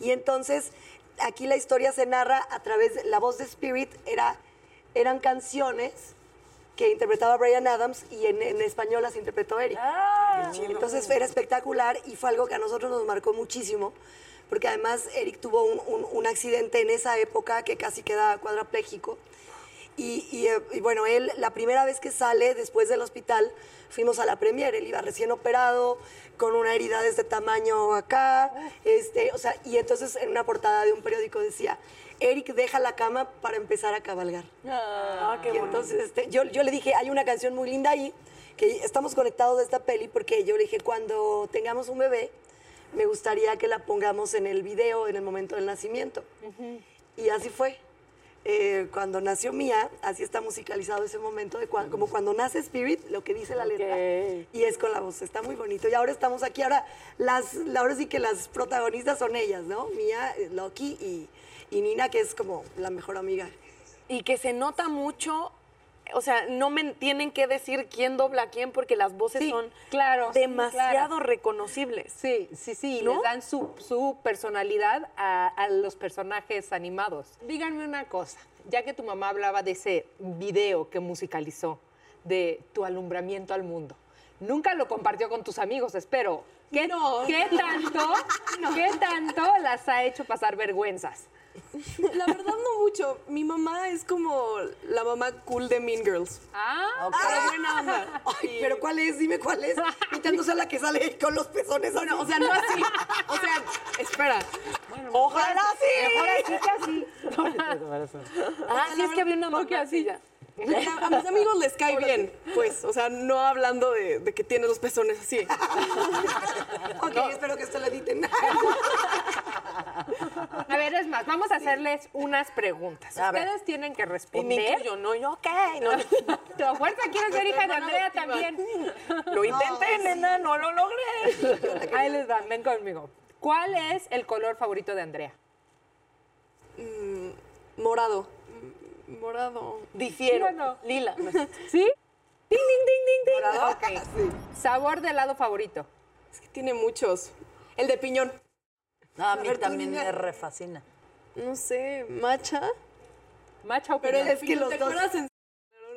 Y entonces aquí la historia se narra a través de la voz de Spirit, era, eran canciones que interpretaba Brian Adams y en, en español las interpretó Eric. Entonces era espectacular y fue algo que a nosotros nos marcó muchísimo, porque además Eric tuvo un, un- un accidente en esa época que casi queda cuadrapléjico. Y, y, eh, y bueno, él, la primera vez que sale después del hospital, fuimos a la premier. Él iba recién operado, con una herida de este tamaño acá. Este, o sea, y entonces en una portada de un periódico decía: Eric deja la cama para empezar a cabalgar. Ah, qué y entonces este, yo, yo le dije: hay una canción muy linda ahí, que estamos conectados de esta peli, porque yo le dije: cuando tengamos un bebé, me gustaría que la pongamos en el video en el momento del nacimiento. Y así fue. Eh, cuando nació Mía, así está musicalizado ese momento, de cua- como cuando nace Spirit, lo que dice la letra, y es con la voz, está muy bonito. Y ahora estamos aquí, ahora, las, ahora sí que las protagonistas son ellas, ¿no? Mía, eh, Loki y, y Nina, que es como la mejor amiga. Y que se nota mucho, o sea, no me tienen que decir quién dobla a quién porque las voces Sí, son claro, demasiado claro. reconocibles. Sí, sí, sí, ¿No? les dan su, su personalidad a, a los personajes animados. Díganme una cosa, ya que tu mamá hablaba de ese video que musicalizó, de tu alumbramiento al mundo, nunca lo compartió con tus amigos, espero. ¿Qué, ¿qué tanto, [LAUGHS] ¿qué tanto las ha hecho pasar vergüenzas? La verdad no mucho. Mi mamá es como la mamá cool de Mean Girls. Ah, Pero buena onda. Ay, pero ¿cuál es? Dime cuál es. Pintándose a la que sale con los pezones. Bueno, o sea, no así. O sea, espera. Ojalá sí. Mejor así que así. [LAUGHS] Ah, sí, es que había una mamá así ya. [LAUGHS] A, a mis amigos les cae bien, pues. O sea, no hablando de, de que tiene los pezones así. [LAUGHS] Ok, espero que esto lo editen. [LAUGHS] A ver, es más, vamos a hacerles unas preguntas. A ver. Ustedes tienen que Y me responder. incluyo, no, yo qué. No, Tu a fuerza quieres ser hija de Andrea adoptiva. también. lo intenté, nena, no lo logré. Ahí les van, ven conmigo. ¿Cuál es el color favorito de Andrea? Mm, morado. Morado. Difiero. Lila. [LAUGHS] ¿Sí? Ding, ding, ding, ding, ding. Ok. [LAUGHS] Sabor de helado favorito. Es que tiene muchos. El de piñón. No, a mí ver, también me refascina. No sé, matcha. Macha o Pero piñón? de piñón, los ¿te dos- en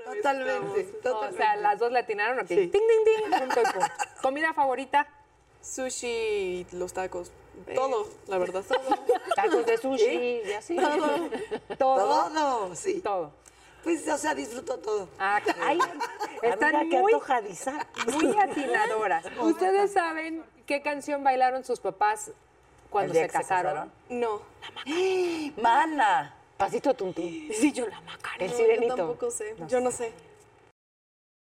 Totalmente, O totalmente. sea, las dos le atinaron, ok. Sí. Ding, ding, ding. Punto y punto. ¿Comida favorita? sushi y los tacos? Todo, la verdad. Todo. [LAUGHS] Tacos de sushi y así. Todo. Todo. Todo, sí. Todo. Pues, o sea, disfruto todo. Ah, ay, están muy, antojadiza. muy atinadoras. [LAUGHS] ¿Ustedes saben qué canción bailaron sus papás cuando ¿El día se que se casaron? No. Mana. Pasito tuntún. Sí, yo la macarena. El No, sirenito. Yo tampoco sé. Yo no sé.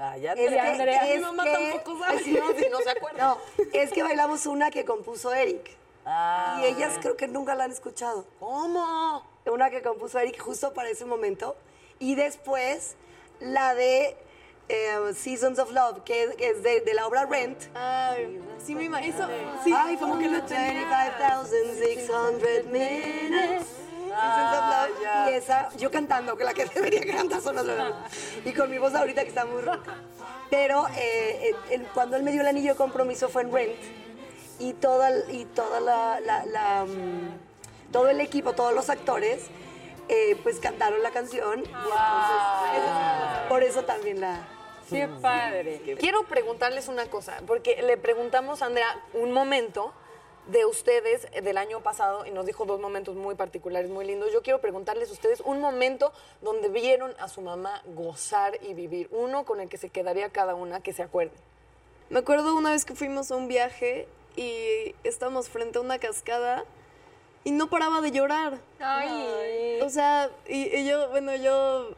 Ah, ya Es te- que- Andrea. es Mi mamá que- tampoco sabe. Si no, si no se acuerda. No, es que bailamos una que compuso Eric. Ah, Y ellas creo que nunca la han escuchado. ¿Cómo? Una que compuso Eric justo para ese momento. Y después la de eh, Seasons of Love, que es, que es de, de la obra Rent. Ay, sí. Eso. Sí, Ay, como que lo 25,600 minutes. Seasons of Love. Y esa, yo cantando, que la que [LAUGHS] debería cantar son las. Y con mi voz ahorita que está muy ronca. Pero eh, el- el- cuando él me dio el anillo de compromiso fue en Rent. Y toda, y toda la, la- la, mm, todo el equipo, todos los actores, eh, pues cantaron la canción. Y entonces, por eso también la... Qué padre. Quiero preguntarles una cosa, porque le preguntamos a Andrea un momento de ustedes eh, del año pasado y nos dijo dos momentos muy particulares, muy lindos. Yo quiero preguntarles a ustedes un momento donde vieron a su mamá gozar y vivir, uno con el que se quedaría cada una, que se acuerde. Me acuerdo una vez que fuimos a un viaje y estábamos frente a una cascada y no paraba de llorar. Ay. O sea, y, y yo, bueno, yo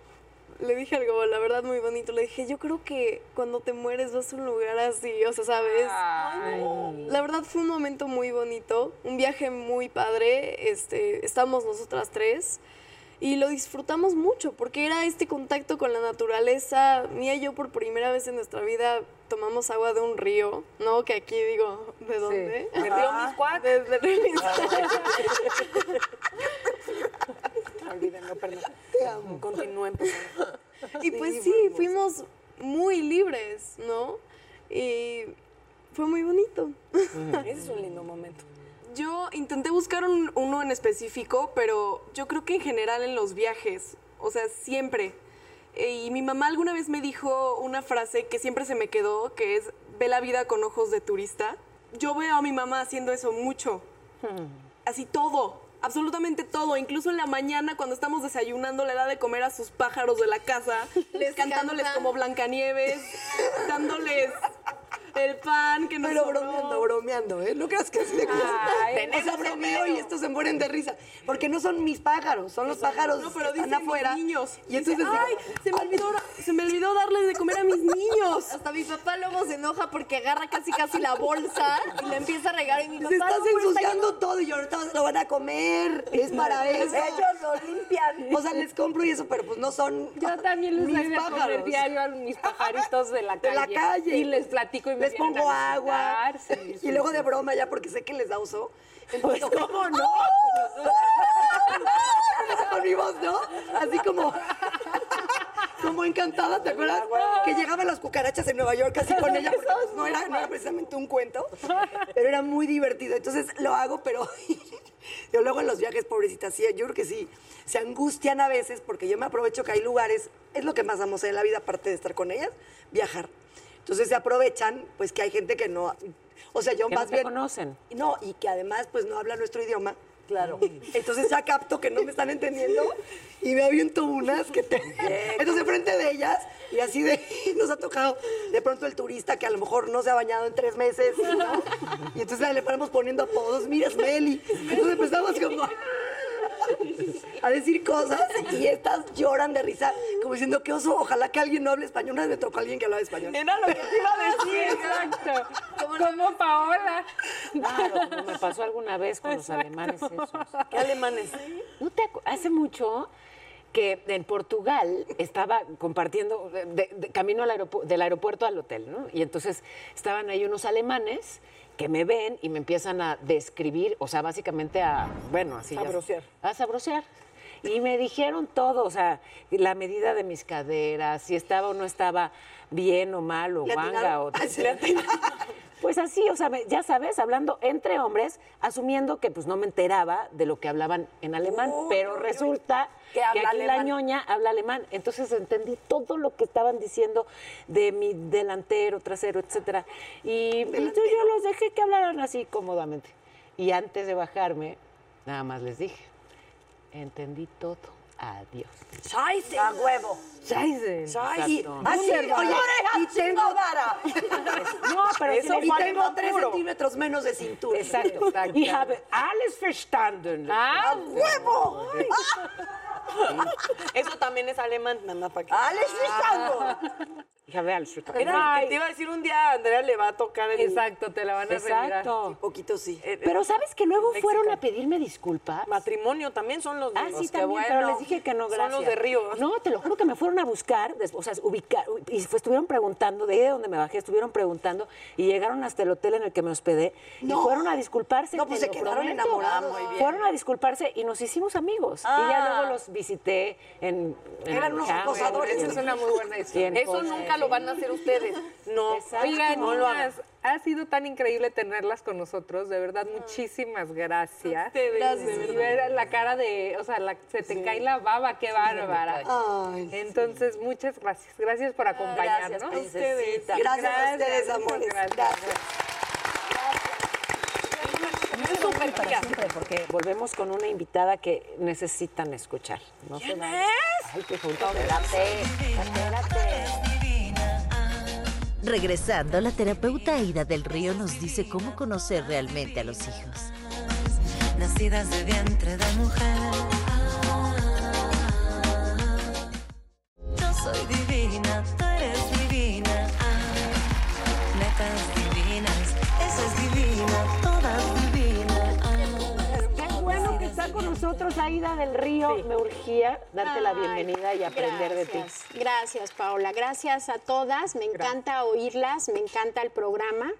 le dije algo, la verdad, muy bonito. Le dije, yo creo que cuando te mueres vas a un lugar así, o sea, ¿sabes? La verdad fue un momento muy bonito, un viaje muy padre. Este, estábamos nosotras tres y lo disfrutamos mucho porque era este contacto con la naturaleza. Mía y yo por primera vez en nuestra vida tomamos agua de un río, ¿no? Que aquí digo, ¿de dónde? ¿El río Miscuac? De- del río Miscuac. Olvídenlo, perdón. Te amo. Continúen, por favor. Y pues sí, fuimos muy libres, ¿no? Y fue muy bonito. Ese es un lindo momento. Yo intenté buscar un- uno en específico, pero yo creo que en general en los viajes, o sea, siempre. Eh, Y mi mamá alguna vez me dijo una frase que siempre se me quedó, que es, ve la vida con ojos de turista. Yo veo a mi mamá haciendo eso mucho. Así todo, absolutamente todo. Incluso en la mañana cuando estamos desayunando le da de comer a sus pájaros de la casa, [LAUGHS] Les cantándoles canta. como Blancanieves, dándoles el pan que nos Pero sobró. bromeando, bromeando, ¿eh? No creas que así de cosas. Ay, o sea, bromeo y estos se mueren de risa. Porque no son mis pájaros, son los pájaros No, pero que están dicen afuera. mis niños. Y entonces Dice, digo, ay, se me olvidó, se me olvidó darles de comer a mis niños. Hasta mi papá luego se enoja porque agarra casi casi la bolsa y la empieza a regar y mi papá Se estás "No, está ensuciando todo y ahorita lo van a comer. Es para eso. Ellos lo limpian. O sea, les compro y eso, pero pues no son Yo también les doy mis de comer pájaros. diario a mis pajaritos de la De calle. la calle. Y les platico y me Les pongo agua. sí, [LAUGHS] sí, y luego de broma ya porque sé que les da uso. [LAUGHS] Entonces, ¿Cómo no? [LAUGHS] con mi voz, ¿no? Así como, como encantada, ¿te acuerdas? Que llegaban las cucarachas en Nueva York así con ella, porque pues, no, era, no era precisamente un cuento, pero era muy divertido. Entonces lo hago, pero yo luego en los viajes, pobrecita, sí, yo creo que sí, se angustian a veces porque yo me aprovecho que hay lugares, es lo que más amo en la vida, aparte de estar con ellas, viajar. Entonces se aprovechan, pues que hay gente que no, o sea, yo Que más no bien... conocen. No, y que además pues no habla nuestro idioma, Claro. Entonces ya capto que no me están entendiendo y me aviento unas que te... Entonces enfrente de ellas y así de... [LAUGHS] Nos ha tocado de pronto el turista que a lo mejor no se ha bañado en tres meses, ¿no? Y entonces le ponemos poniendo apodos, mira, es Meli. Entonces empezamos como [LAUGHS] a decir cosas y estas lloran de risa, como diciendo que oso, ojalá que alguien no hable español. Una vez me tocó alguien que hablaba español. Era lo que te iba a [LAUGHS] decir, exacto. Como Paola. Claro, como me pasó alguna vez con los alemanes esos. ¿Qué alemanes? ¿No te Hace mucho que en Portugal estaba compartiendo, de- de- camino al aeropu- del aeropuerto al hotel, ¿no? Y entonces estaban ahí unos alemanes que me ven y me empiezan a describir, o sea, básicamente a, bueno, así ya- Sabrosear. A sabrosear. Y me dijeron todo, o sea, la medida de mis caderas, si estaba o no estaba bien o mal, o ¿Le guanga, atinaron? o... [LAUGHS] [LAUGHS] Pues así, o sea, ya sabes, hablando entre hombres, asumiendo que pues no me enteraba de lo que hablaban en alemán, pero resulta Que aquí la ñoña habla alemán. Entonces entendí todo lo que estaban diciendo de mi delantero, trasero, etcétera. Y yo los dejé que hablaran así cómodamente. Y antes de bajarme, nada más les dije, entendí todo. Adiós. Scheiße. A huevo. Scheiße. Y, Exacto. ah, sí, Wunderbar. oye, y tengo, [LAUGHS] No, pero y les tengo tres centímetros menos de cintura. Exacto. Y habe alles verstanden. ¡A huevo! [LAUGHS] Eso también es alemán, nada para que. ¡Alex Frisando! Ich habe alles verstanden. Era que te iba a decir un día a Andrea le va a tocar el. Exacto, te la van a. Exacto. Poquito sí. Pero ¿sabes que luego fueron a pedirme disculpas? Matrimonio también son los de Ah, sí, también, bueno. pero les dije que no, Son gracias. los de Río. No, te lo juro que me fueron a buscar, o sea, ubicar, y fue- estuvieron preguntando, de ahí de donde me bajé, estuvieron preguntando, y llegaron hasta el hotel en el que me hospedé, y No. fueron a disculparse. No, pues se quedaron prometo. enamorados. Ah, muy bien. Fueron a disculparse y nos hicimos amigos. Y ya Ah. luego los visité en... en Eran unos acosadores. Esa es una muy buena y historia. Eso Potsdam. Lo van a hacer ustedes. No. Oigan, no lo ha sido tan increíble tenerlas con nosotros, de verdad, muchísimas gracias. Gracias, Y ver la cara de, o sea, la- se te cae la baba, qué bárbara. Ay, Entonces, muchas gracias. Gracias por acompañarnos. Gracias, princesita. Gracias a ustedes, amores. Gracias. Gracias. Súper para siempre, porque volvemos con una invitada que necesitan escuchar. No ¿Quién es? Ay, qué junto. Espérate, espérate. Regresando, la terapeuta Aida del Río nos dice cómo conocer realmente a los hijos. nacidas de vientre de mujer. Yo soy divina, tú eres divina. Ah, netas divinas, esa es divina, con nosotros Aida del Río. Me urgía darte la bienvenida y aprender de ti. gracias. Gracias, Paola. Gracias a todas. Me encanta oírlas, me encanta el programa.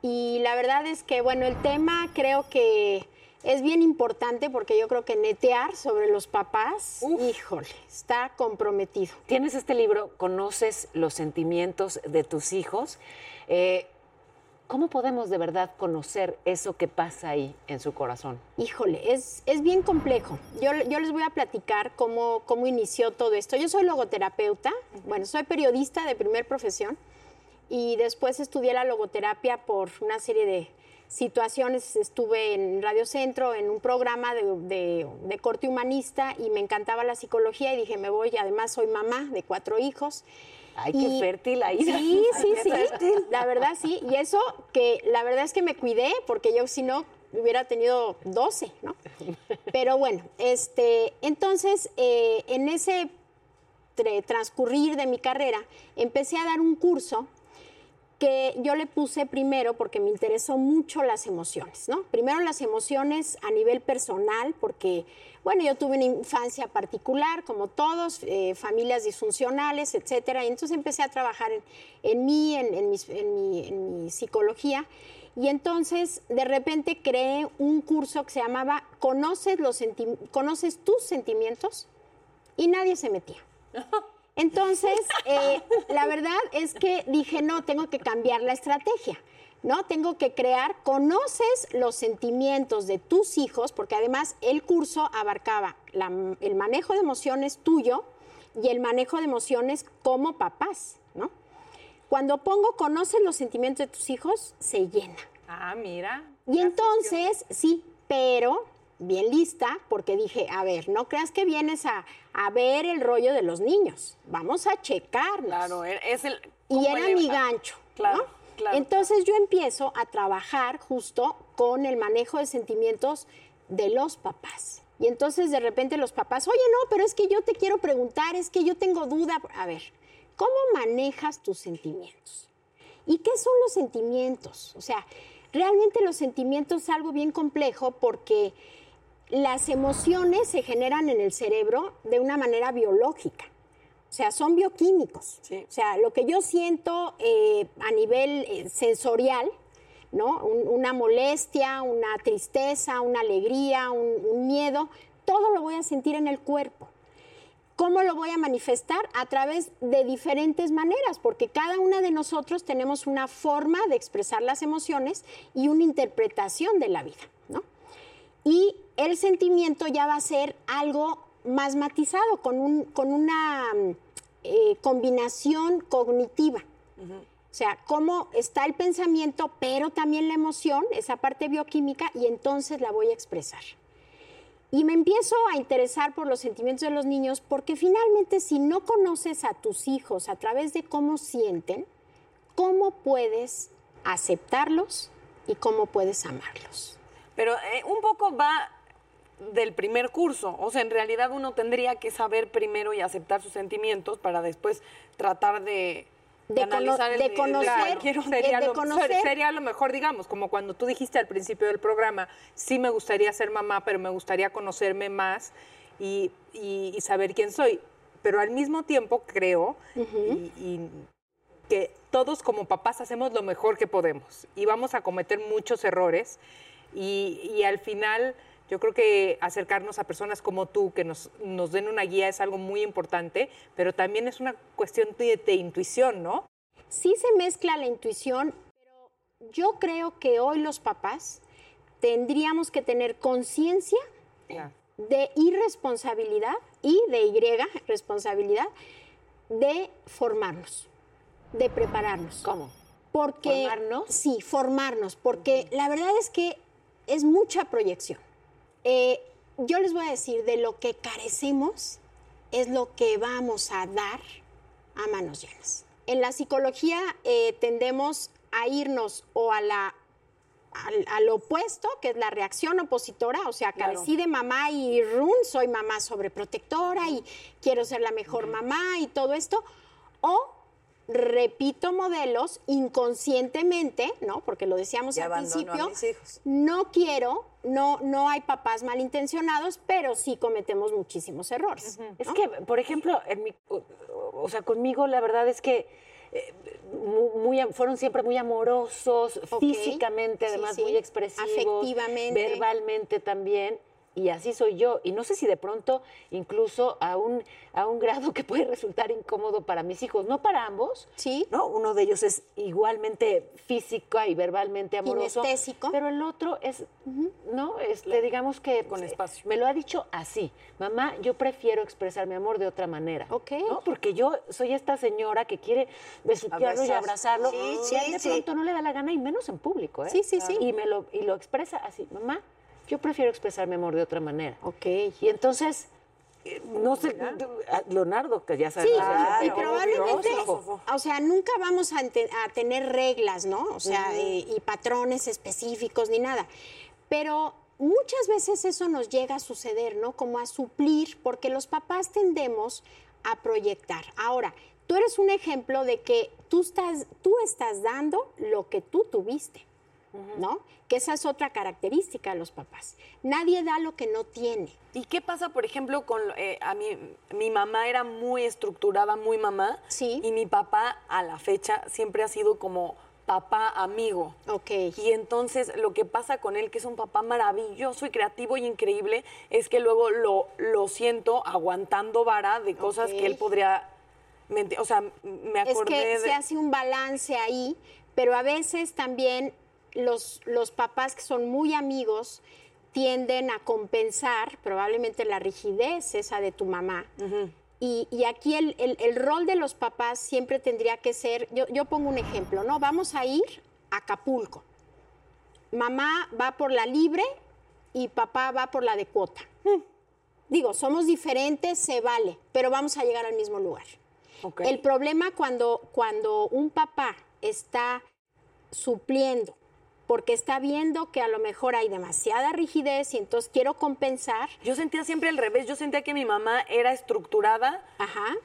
Y la verdad es que, bueno, el tema creo que es bien importante porque yo creo que netear sobre los papás, híjole, está comprometido. Tienes este libro, Conoces los sentimientos de tus hijos. Eh, ¿Cómo podemos de verdad conocer eso que pasa ahí en su corazón? Híjole, es, es bien complejo. Yo, yo les voy a platicar cómo, cómo inició todo esto. Yo soy logoterapeuta, bueno, soy periodista de primer profesión y después estudié la logoterapia por una serie de situaciones. Estuve en Radio Centro, en un programa de, de- de corte humanista y me encantaba la psicología y dije, me voy, además soy mamá de cuatro hijos. Ay, qué fértil, Aida. Sí, sí, sí. fértil. La verdad, sí. Y eso que la verdad es que me cuidé porque yo si no hubiera tenido 12, ¿no? Pero bueno, este, entonces eh, en ese transcurrir de mi carrera empecé a dar un curso que yo le puse primero porque me interesó mucho las emociones, ¿no? Primero las emociones a nivel personal, porque, bueno, yo tuve una infancia particular, como todos, eh, familias disfuncionales, etcétera, entonces empecé a trabajar en, mí, en, mi, psicología, y entonces de repente creé un curso que se llamaba ¿Conoces, ¿Conoces tus sentimientos? Y nadie se metía. [LAUGHS] Entonces, eh, la verdad es que dije, no, tengo que cambiar la estrategia, ¿no? Tengo que crear, conoces los sentimientos de tus hijos, porque además el curso abarcaba la- el manejo de emociones tuyo y el manejo de emociones como papás, ¿no? Cuando pongo conoces los sentimientos de tus hijos, se llena. Ah, mira. Y entonces, sí, pero bien lista porque dije, a ver, no creas que vienes a, a ver el rollo de los niños, vamos a checarnos. Claro, e- es el... Y ¿cómo era mi gancho. Claro, ¿no? claro. Entonces yo empiezo a trabajar justo con el manejo de sentimientos de los papás. Y entonces de repente los papás, oye, no, pero es que yo te quiero preguntar, es que yo tengo duda. A ver, ¿cómo manejas tus sentimientos? ¿Y qué son los sentimientos? O sea, realmente los sentimientos es algo bien complejo porque las emociones se generan en el cerebro de una manera biológica. O sea, son bioquímicos. O sea, lo que yo siento eh, a nivel eh, sensorial, ¿no? Un- una molestia, una tristeza, una alegría, un, un miedo, todo lo voy a sentir en el cuerpo. ¿Cómo lo voy a manifestar? A través de diferentes maneras, porque cada una de nosotros tenemos una forma de expresar las emociones y una interpretación de la vida, ¿no? Y el sentimiento ya va a ser algo más matizado, con, un- con una mm, eh, combinación cognitiva. O sea, cómo está el pensamiento, pero también la emoción, esa parte bioquímica, y entonces la voy a expresar. Y me empiezo a interesar por los sentimientos de los niños porque finalmente si no conoces a tus hijos a través de cómo sienten, ¿cómo puedes aceptarlos y cómo puedes amarlos? Pero eh, un poco va del primer curso. O sea, en realidad uno tendría que saber primero y aceptar sus sentimientos para después tratar de, De analizar el de conocer, eh, sería, de lo, conocer- sería lo mejor, digamos, como cuando tú dijiste al principio del programa, sí me gustaría ser mamá, pero me gustaría conocerme más y, y- y saber quién soy. Pero al mismo tiempo creo y- y que todos como papás hacemos lo mejor que podemos y vamos a cometer muchos errores y, y al final yo creo que acercarnos a personas como tú que nos, nos den una guía es algo muy importante, pero también es una cuestión de, de intuición, ¿no? Sí se mezcla la intuición, pero yo creo que hoy los papás tendríamos que tener conciencia de irresponsabilidad y de Y, responsabilidad, de formarnos, de prepararnos. ¿Cómo? Porque, ¿Formarnos? Sí, formarnos, porque la verdad es que es mucha proyección. Eh, yo les voy a decir, de lo que carecemos es lo que vamos a dar a manos llenas. En la psicología eh, tendemos a irnos o a la al, al opuesto, que es la reacción opositora, o sea, Claro. carecí de mamá y run, soy mamá sobreprotectora y quiero ser la mejor mamá y todo esto, o repito modelos inconscientemente, ¿no? Porque lo decíamos Y al a principio, mis hijos. no quiero, no, no hay papás malintencionados, pero sí cometemos muchísimos errores. Es ¿no? que, por ejemplo, en mi, o, o sea, conmigo la verdad es que eh, mu- muy, fueron siempre muy amorosos, físicamente, Sí, además sí. muy expresivos, Afectivamente. verbalmente también. Y así soy yo. Y no sé si de pronto, incluso a un, a un grado que puede resultar incómodo para mis hijos, no para ambos. Sí. ¿no? Uno de ellos es igualmente física y verbalmente amoroso. Kinestésico. Pero el otro es, ¿no? Este, digamos que Con espacio. me lo ha dicho así. Mamá, yo prefiero expresar mi amor de otra manera. Ok. ¿no? Porque yo soy esta señora que quiere besuquearlo y Abrazar. abrazarlo. Sí, y sí, él de sí. pronto no le da la gana y menos en público, ¿eh? Sí, sí, sí. Y, me lo, y lo expresa así. Mamá, yo prefiero expresar mi amor de otra manera. Ok. Y entonces, eh, no sé, a Leonardo, que ya Sí, sabes. y obvio, probablemente, o sea, nunca vamos a, ente- a tener reglas, ¿no? O sea, eh, y patrones específicos ni nada. Pero muchas veces eso nos llega a suceder, ¿no? Como a suplir, porque los papás tendemos a proyectar. Ahora, tú eres un ejemplo de que tú estás, tú estás dando lo que tú tuviste, ¿no? Que esa es otra característica de los papás. Nadie da lo que no tiene. ¿Y qué pasa, por ejemplo, con eh, a mí, mi mamá era muy estructurada, muy mamá, Sí. y mi papá a la fecha siempre ha sido como papá amigo. Ok. Y entonces lo que pasa con él, que es un papá maravilloso y creativo y increíble, es que luego lo, lo siento aguantando vara de cosas que él podría. O sea, me Es acordé que de... se hace un balance ahí, pero a veces también los, los papás que son muy amigos tienden a compensar probablemente la rigidez esa de tu mamá. y, y aquí el, el- el rol de los papás siempre tendría que ser, yo, yo pongo un ejemplo, ¿no? Vamos a ir a Acapulco. Mamá va por la libre y papá va por la de cuota. Digo, somos diferentes, se vale, pero vamos a llegar al mismo lugar. El problema cuando, cuando un papá está supliendo porque está viendo que a lo mejor hay demasiada rigidez y entonces quiero compensar. Yo sentía siempre al revés, yo sentía que mi mamá era estructurada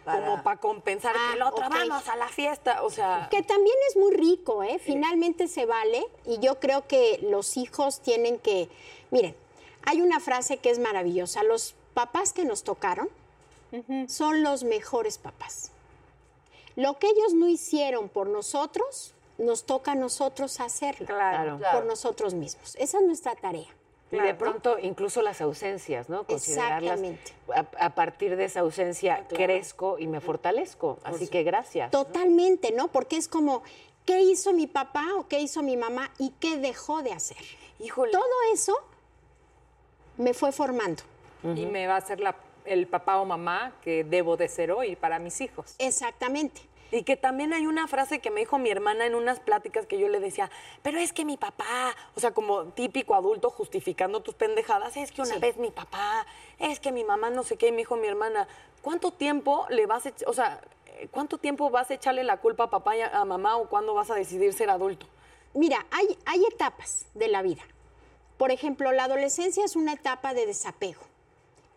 como para compensar que lo ok. vamos a la fiesta, o sea... Que también es muy rico, ¿eh? Finalmente se vale y yo creo que los hijos tienen que... Miren, hay una frase que es maravillosa, los papás que nos tocaron son los mejores papás. Lo que ellos no hicieron por nosotros, nos toca a nosotros hacerlo Claro. por nosotros mismos. Esa es nuestra tarea. Y de pronto, incluso las ausencias, ¿no? Considerarlas. Exactamente. A, a partir de esa ausencia crezco y me fortalezco. Así que gracias. Totalmente, ¿no? Porque es como, ¿qué hizo mi papá o qué hizo mi mamá y qué dejó de hacer? Híjole. Todo eso me fue formando. Y me va a ser la- el papá o mamá que debo de ser hoy para mis hijos. Exactamente. Y que también hay una frase que me dijo mi hermana en unas pláticas que yo le decía, pero es que mi papá, o sea, como típico adulto justificando tus pendejadas, es que una Sí. vez mi papá, es que mi mamá no sé qué, y me dijo mi hermana, ¿cuánto tiempo le vas a, o sea, cuánto tiempo vas a echarle la culpa a papá y a, a mamá o cuándo vas a decidir ser adulto? Mira, hay, hay etapas de la vida. Por ejemplo, la adolescencia es una etapa de desapego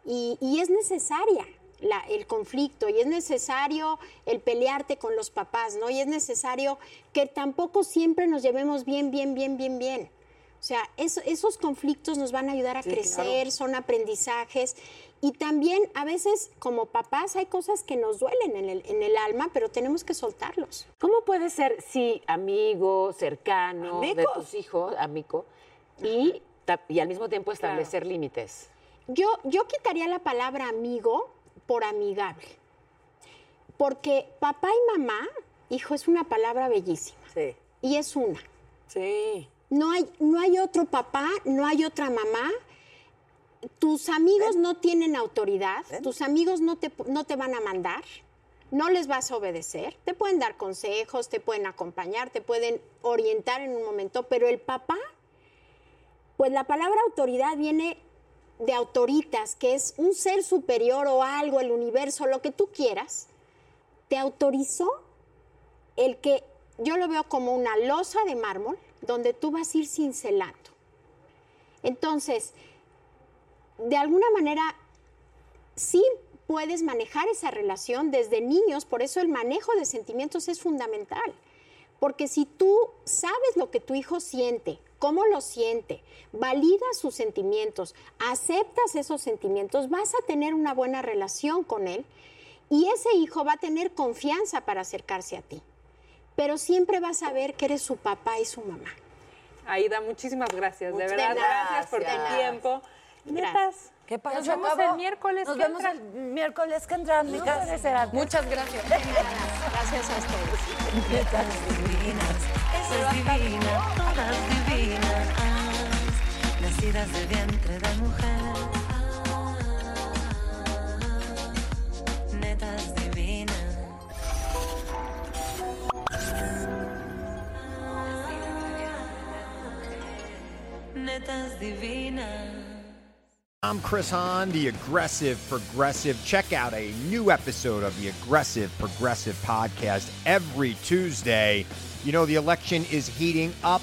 y, y es necesaria la- el conflicto y es necesario el pelearte con los papás, ¿no? Y es necesario que tampoco siempre nos llevemos bien, bien, bien, bien, bien. O sea, eso- esos conflictos nos van a ayudar a Sí, crecer, claro. son aprendizajes. Y también a veces como papás hay cosas que nos duelen en el, en el alma, pero tenemos que soltarlos. ¿Cómo puede ser, sí, amigo, cercano de tus hijos, amigo, y, y al mismo tiempo establecer límites? Yo, yo quitaría la palabra amigo por amigable. Porque papá y mamá, hijo, es una palabra bellísima. Sí. Y es una. Sí. No hay, no hay otro papá, no hay otra mamá. Tus amigos no tienen autoridad, tus amigos no te, no te van a mandar, no les vas a obedecer, te pueden dar consejos, te pueden acompañar, te pueden orientar en un momento, pero el papá, pues la palabra autoridad viene de autoritas, que es un ser superior o algo, el universo, lo que tú quieras, te autorizó el que yo lo veo como una losa de mármol donde tú vas a ir cincelando. Entonces, de alguna manera, sí puedes manejar esa relación desde niños, por eso el manejo de sentimientos es fundamental. Porque si tú sabes lo que tu hijo siente, cómo lo siente, validas sus sentimientos, aceptas esos sentimientos, vas a tener una buena relación con él y ese hijo va a tener confianza para acercarse a ti. Pero siempre vas a ver que eres su papá y su mamá. Aida, muchísimas gracias. De verdad, gracias por tu gracias. tiempo. Netas. ¿Qué pasa? Nos vemos acabó. el miércoles. Nos que vemos entra. el miércoles que entra, mi casa. Muchas gracias. [LAUGHS] Gracias a ustedes. Netas divinas, esa es divina, todas divinas, nacidas del vientre de mujer. I'm Chris Hahn, the Aggressive Progressive. Check out a new episode of the Aggressive Progressive podcast every Tuesday. You know, the election is heating up